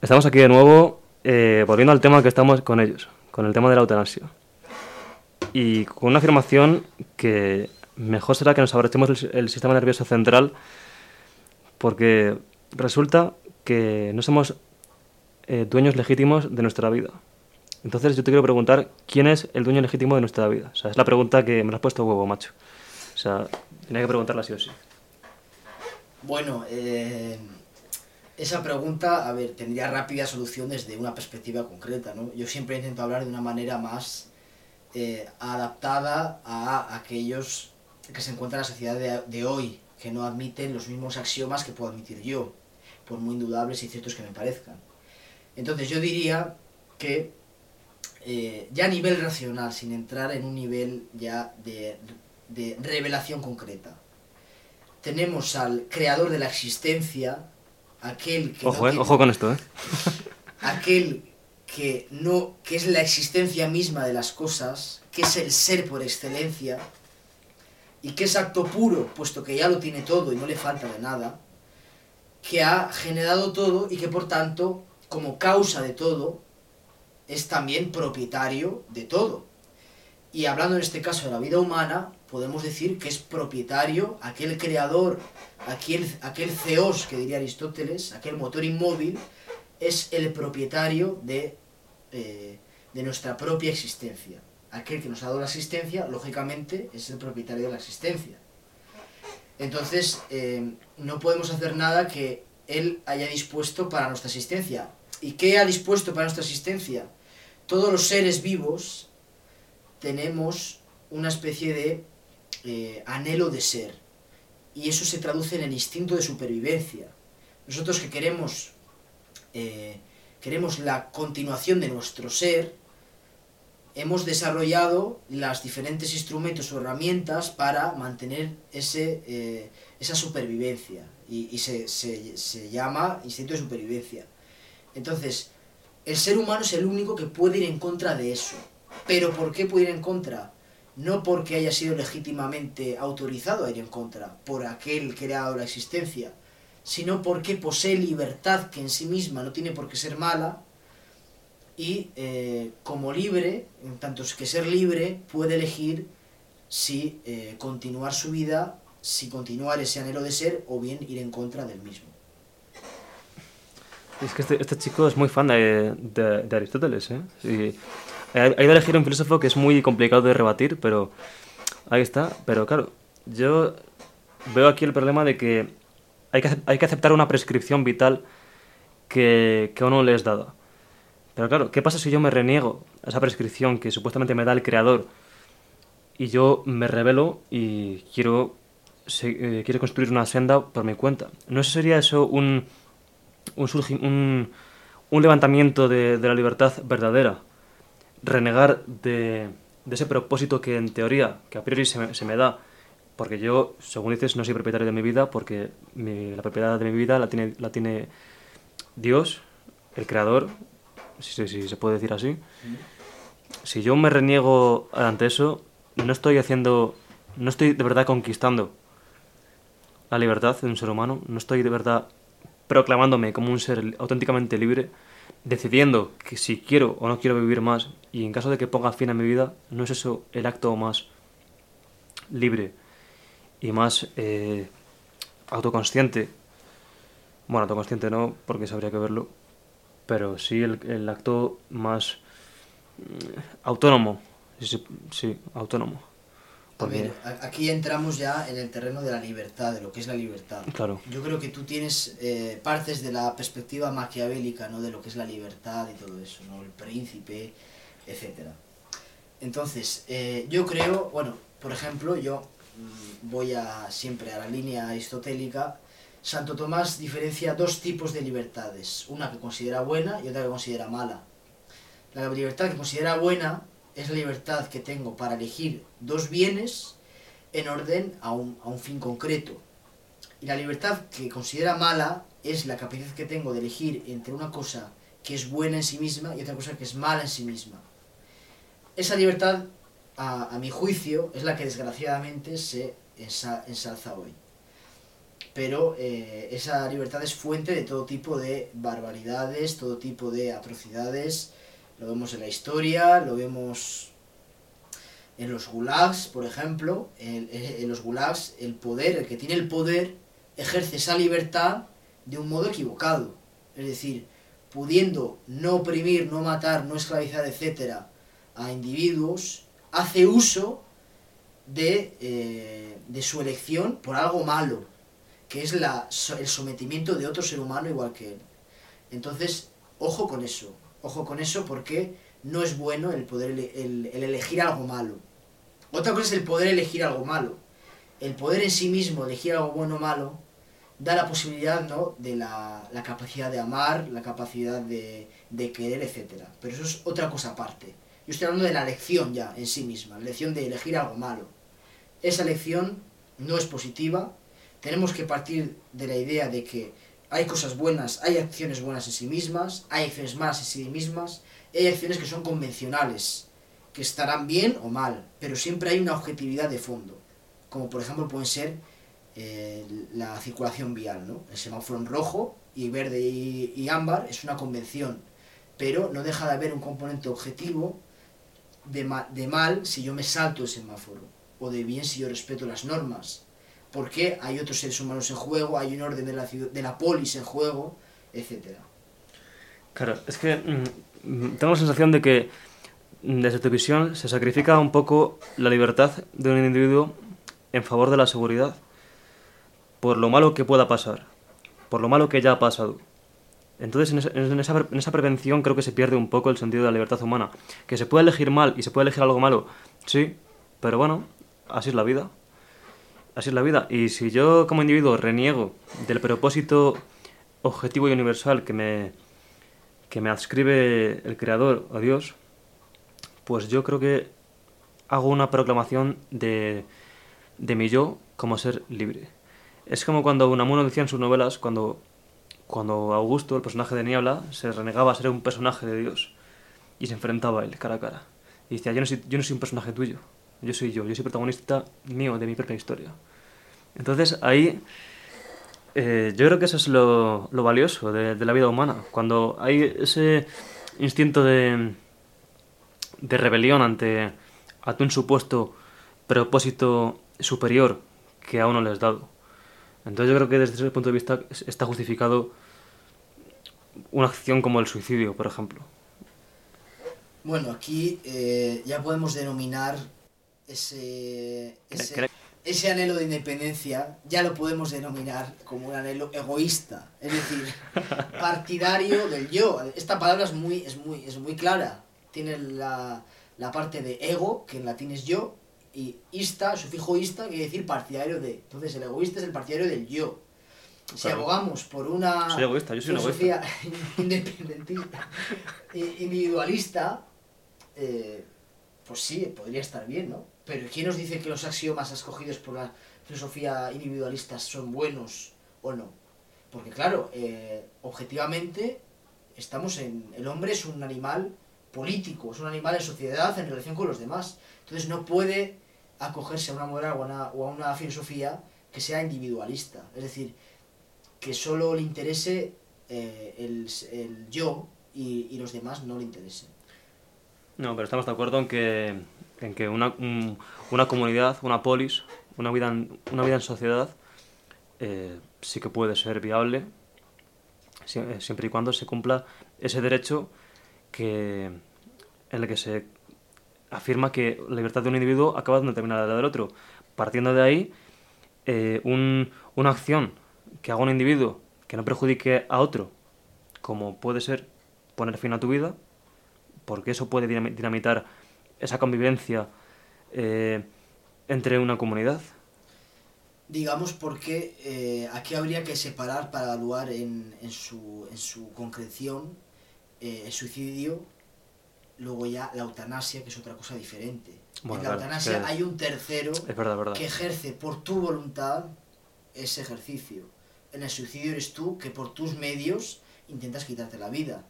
Estamos aquí de nuevo, eh, volviendo al tema que estamos con ellos, con el tema de la eutanasia. Y con una afirmación que mejor será que nos abracemos el, el sistema nervioso central, porque resulta que no somos eh, dueños legítimos de nuestra vida. Entonces yo te quiero preguntar, ¿quién es el dueño legítimo de nuestra vida? O sea, es la pregunta que me has puesto huevo, macho. O sea, tenía que preguntarla sí o sí. Bueno, eh, esa pregunta, a ver, tendría rápida solución desde una perspectiva concreta, ¿no? Yo siempre intento hablar de una manera más eh, adaptada a aquellos que se encuentran en la sociedad de, hoy, que no admiten los mismos axiomas que puedo admitir yo, por muy indudables y ciertos que me parezcan. Entonces yo diría que eh, ya a nivel racional, sin entrar en un nivel ya de revelación concreta, tenemos al creador de la existencia, aquel que... Ojo, no eh, tiene- ojo con esto, ¿eh? aquel que no que es la existencia misma de las cosas, que es el ser por excelencia y que es acto puro, puesto que ya lo tiene todo y no le falta de nada, que ha generado todo y que por tanto, como causa de todo, es también propietario de todo. Y hablando en este caso de la vida humana, podemos decir que es propietario, aquel creador, aquel, aquel theos que diría Aristóteles, aquel motor inmóvil, es el propietario de, eh, de nuestra propia existencia. Aquel que nos ha dado la existencia, lógicamente, es el propietario de la existencia. Entonces, eh, no podemos hacer nada que Él haya dispuesto para nuestra existencia. ¿Y qué ha dispuesto para nuestra existencia? Todos los seres vivos tenemos una especie de eh, anhelo de ser. Y eso se traduce en el instinto de supervivencia. Nosotros que queremos eh, queremos la continuación de nuestro ser, hemos desarrollado los diferentes instrumentos o herramientas para mantener ese, eh, esa supervivencia. Y, y se, se- se llama instinto de supervivencia. Entonces, el ser humano es el único que puede ir en contra de eso. ¿Pero por qué puede ir en contra? No porque haya sido legítimamente autorizado a ir en contra por aquel que le ha dado la existencia, sino porque posee libertad que en sí misma no tiene por qué ser mala y eh, como libre, en tanto que ser libre, puede elegir si eh, continuar su vida, si continuar ese anhelo de ser o bien ir en contra del mismo. Es que este, este chico es muy fan de, de- Aristóteles, ¿eh? Ha ido a elegir un filósofo que es muy complicado de rebatir, pero ahí está. Pero claro, yo veo aquí el problema de que hay que, hay que aceptar una prescripción vital que, que a uno le es dada. Pero claro, ¿qué pasa si yo me reniego a esa prescripción que supuestamente me da el creador y yo me revelo y quiero, eh, quiero construir una senda por mi cuenta? ¿No sería eso un, un, un, un levantamiento de, de la libertad verdadera? Renegar de, de ese propósito que en teoría, que a priori se me, se me da, porque yo, según dices, no soy propietario de mi vida, porque mi- la propiedad de mi vida la tiene, la tiene Dios, el creador, si, si- si se puede decir así. Si yo me reniego ante eso, no estoy haciendo, no estoy de verdad conquistando la libertad de un ser humano, no estoy de verdad proclamándome como un ser auténticamente libre, decidiendo que si quiero o no quiero vivir más, y en caso de que ponga fin a mi vida, ¿no es eso el acto más libre y más eh, autoconsciente? Bueno, autoconsciente no, porque eso habría que verlo, pero sí el, el acto más mm, autónomo, sí, sí, sí, autónomo. Porque- aquí entramos ya en el terreno de la libertad, de lo que es la libertad. Claro. Yo creo que tú tienes eh, partes de la perspectiva maquiavélica, ¿no? De lo que es la libertad y todo eso, ¿no? El príncipe, etcétera. Entonces, eh, yo creo, bueno, por ejemplo, yo mm, voy a siempre a la línea aristotélica. Santo Tomás diferencia dos tipos de libertades, una que considera buena y otra que considera mala. La libertad que considera buena es la libertad que tengo para elegir dos bienes en orden a un, a un fin concreto. Y la libertad que considera mala es la capacidad que tengo de elegir entre una cosa que es buena en sí misma y otra cosa que es mala en sí misma. Esa libertad, a, a mi juicio, es la que desgraciadamente se ensa- ensalza hoy. pero eh, esa libertad es fuente de todo tipo de barbaridades, todo tipo de atrocidades. Lo vemos en la historia, lo vemos en los gulags, por ejemplo. En, los gulags, el poder, el que tiene el poder, ejerce esa libertad de un modo equivocado. Es decir, pudiendo no oprimir, no matar, no esclavizar, etcétera, a individuos, hace uso de, eh, de su elección por algo malo, que es la, el sometimiento de otro ser humano igual que él. Entonces, ojo con eso, ojo con eso porque no es bueno el poder el, el elegir algo malo. Otra cosa es el poder elegir algo malo. El poder en sí mismo, elegir algo bueno o malo, da la posibilidad ¿no? de la, capacidad de amar, la capacidad de, de querer, etc. Pero eso es otra cosa aparte. Yo estoy hablando de la elección ya en sí misma, la elección de elegir algo malo. Esa elección no es positiva. Tenemos que partir de la idea de que hay cosas buenas, hay acciones buenas en sí mismas, hay acciones malas en sí mismas, hay acciones que son convencionales, que estarán bien o mal, pero siempre hay una objetividad de fondo, como por ejemplo pueden ser eh, la circulación vial, ¿no? El semáforo en rojo y verde y, ámbar es una convención, pero no deja de haber un componente objetivo de mal si yo me salto el semáforo, o de bien si yo respeto las normas, porque hay otros seres humanos en juego, hay un orden de la, ciudad, de la polis en juego, etc. Claro, es que mm, tengo la sensación de que desde tu visión se sacrifica un poco la libertad de un individuo en favor de la seguridad por lo malo que pueda pasar, por lo malo que ya ha pasado. Entonces, en esa, en, esa, en esa, prevención creo que se pierde un poco el sentido de la libertad humana. Que se puede elegir mal y se puede elegir algo malo, sí, pero bueno, así es la vida. Así es la vida. Y si yo como individuo reniego del propósito objetivo y universal que me, que me adscribe el Creador o Dios, pues yo creo que hago una proclamación de, de mi yo como ser libre. Es como cuando Unamuno decía en sus novelas, cuando, cuando Augusto, el personaje de Niebla, se renegaba a ser un personaje de Dios y se enfrentaba a él cara a cara. Y decía, yo no soy, yo no soy un personaje tuyo, yo soy yo, yo soy protagonista mío, de mi propia historia. Entonces ahí eh, yo creo que eso es lo, lo valioso de, la vida humana, cuando hay ese instinto de, de rebelión ante, ante un supuesto propósito superior que a uno le has dado. Entonces yo creo que desde ese punto de vista está justificado una acción como el suicidio, por ejemplo. Bueno, aquí eh, ya podemos denominar ese, ese, ese, anhelo de independencia, ya lo podemos denominar como un anhelo egoísta, es decir, partidario del yo. Esta palabra es muy, es muy, es muy clara. Tiene la, la parte de ego, que en latín es yo, y ista, sufijo ista, quiere decir partidario de. Entonces el egoísta es el partidario del yo. Si claro. abogamos por una soy egoísta, yo soy filosofía independentista, individualista, eh, pues sí, podría estar bien, ¿no? Pero ¿quién nos dice que los axiomas escogidos por la filosofía individualista son buenos o no? Porque claro, eh, objetivamente estamos en... El hombre es un animal político, es un animal en sociedad en relación con los demás. Entonces no puede acogerse a una moral o a una, filosofía que sea individualista. Es decir, que solo le interese eh, el, el, yo y, y, los demás no le interesen. No, pero estamos de acuerdo en que, en que una, un, una comunidad, una polis, una vida en, una vida en sociedad eh, sí que puede ser viable siempre y cuando se cumpla ese derecho que, en el que se afirma que la libertad de un individuo acaba donde termina la del otro. Partiendo de ahí, eh, un, una acción que haga un individuo que no perjudique a otro, como puede ser poner fin a tu vida, porque eso puede dinamitar esa convivencia eh, entre una comunidad. Digamos porque eh, aquí habría que separar para evaluar en, en, su, en su concreción eh, el suicidio, luego ya la eutanasia, que es otra cosa diferente. Bueno, en la eutanasia hay un tercero es verdad, verdad. que ejerce por tu voluntad ese ejercicio. En el suicidio eres tú que por tus medios intentas quitarte la vida,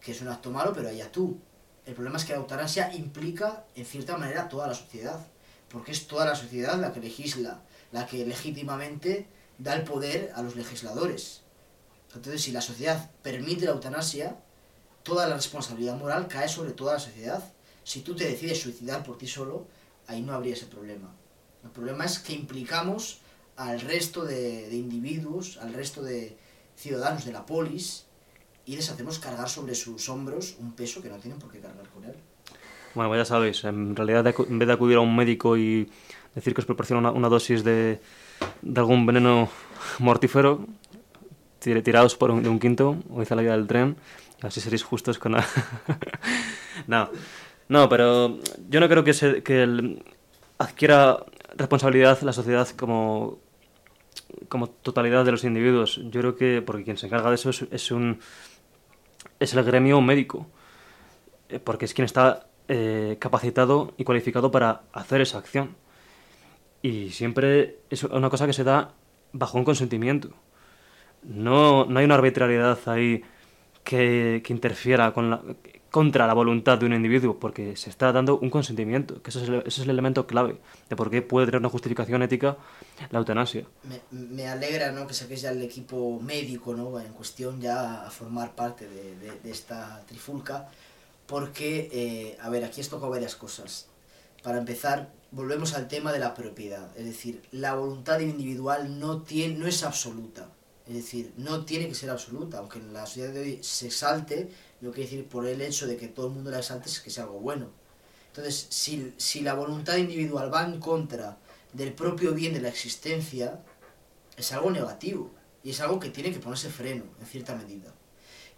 que es un acto malo, pero allá tú. El problema es que la eutanasia implica, en cierta manera, toda la sociedad, porque es toda la sociedad la que legisla, la que legítimamente da el poder a los legisladores. Entonces, si la sociedad permite la eutanasia, toda la responsabilidad moral cae sobre toda la sociedad. Si tú te decides suicidar por ti solo, ahí no habría ese problema. El problema es que implicamos al resto de, de individuos, al resto de ciudadanos de la polis, y les hacemos cargar sobre sus hombros un peso que no tienen por qué cargar con él. Bueno, pues ya sabéis, en realidad en vez de acudir a un médico y decir que os proporciona una, una dosis de, de algún veneno mortífero, tiraos por un, de un quinto, o hice la vida del tren, y así seréis justos con la... no, no, pero yo no creo que, se, que el- adquiera responsabilidad la sociedad como, como totalidad de los individuos. Yo creo que, porque quien se encarga de eso es, es un es el gremio médico, eh, porque es quien está eh, capacitado y cualificado para hacer esa acción. Y siempre es una cosa que se da bajo un consentimiento. No, no hay una arbitrariedad ahí que, que interfiera con la- contra la voluntad de un individuo, porque se está dando un consentimiento, que ese es, el, elemento clave de por qué puede tener una justificación ética la eutanasia. Me, alegra ¿no? que saquéis ya el equipo médico ¿no? en cuestión ya a formar parte de, de- esta trifulca, porque, eh, a ver, aquí has tocado varias cosas. Para empezar, volvemos al tema de la propiedad, es decir, la voluntad individual no, tiene, no es absoluta, es decir, no tiene que ser absoluta, aunque en la sociedad de hoy se exalte, no quiere decir por el hecho de que todo el mundo la exalte es que sea algo bueno. Entonces, si, si la voluntad individual va en contra del propio bien de la existencia, es algo negativo y es algo que tiene que ponerse freno, en cierta medida.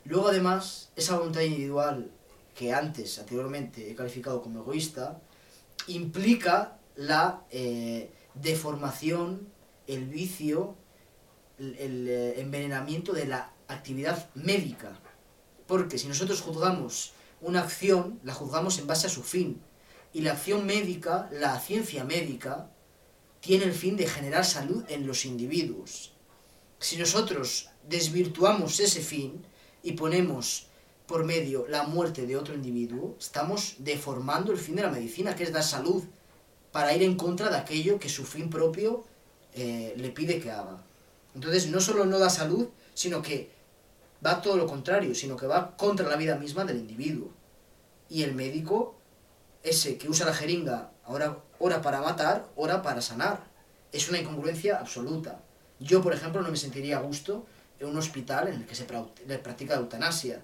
Luego, además, esa voluntad individual que antes, anteriormente, he calificado como egoísta, implica la eh, deformación, el vicio, el, eh, envenenamiento de la actividad médica. Porque si nosotros juzgamos una acción, la juzgamos en base a su fin. Y la acción médica, la ciencia médica, tiene el fin de generar salud en los individuos. Si nosotros desvirtuamos ese fin y ponemos por medio la muerte de otro individuo, estamos deformando el fin de la medicina, que es dar salud, para ir en contra de aquello que su fin propio eh, le pide que haga. Entonces no solo no da salud, sino que va todo lo contrario, sino que va contra la vida misma del individuo. Y el médico, ese que usa la jeringa, ahora hora para matar, hora para sanar. Es una incongruencia absoluta. Yo, por ejemplo, no me sentiría a gusto en un hospital en el que se practica la eutanasia.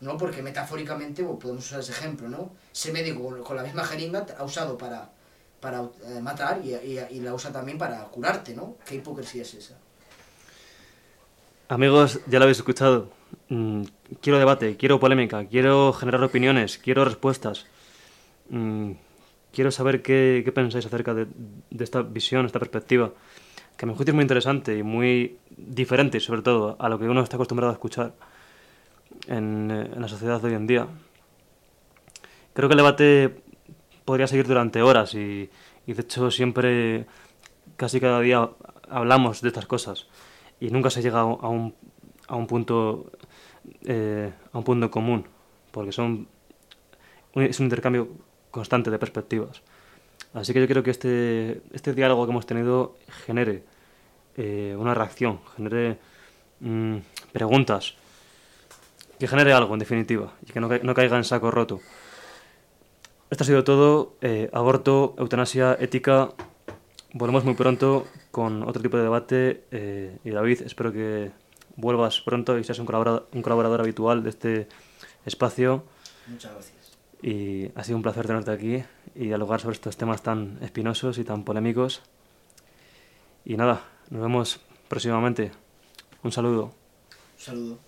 ¿no? Porque metafóricamente, o podemos usar ese ejemplo, ¿no? Ese médico con, la misma jeringa ha usado para, para eh, matar y, y- y la usa también para curarte, ¿no? ¿Qué hipocresía es esa? Amigos, ya lo habéis escuchado. Mm, quiero debate, quiero polémica, quiero generar opiniones, quiero respuestas. Mm, quiero saber qué, qué pensáis acerca de, de esta visión, esta perspectiva, que a mi juicio es muy interesante y muy diferente, sobre todo, a lo que uno está acostumbrado a escuchar en, eh, la sociedad de hoy en día. Creo que el debate podría seguir durante horas y, y de hecho siempre, casi cada día, hablamos de estas cosas y nunca se llega a un, a un punto eh, a un punto común porque son es un intercambio constante de perspectivas. Así que yo creo que este este diálogo que hemos tenido genere eh, una reacción genere mm, preguntas que genere algo en definitiva y que no, no caiga en saco roto. Esto ha sido todo eh, aborto eutanasia ética. Volvemos muy pronto con otro tipo de debate eh, y David, espero que vuelvas pronto y seas un colaborador, un colaborador habitual de este espacio Muchas gracias. y ha sido un placer tenerte aquí y dialogar sobre estos temas tan espinosos y tan polémicos. Y nada, nos vemos próximamente. Un saludo. Un saludo.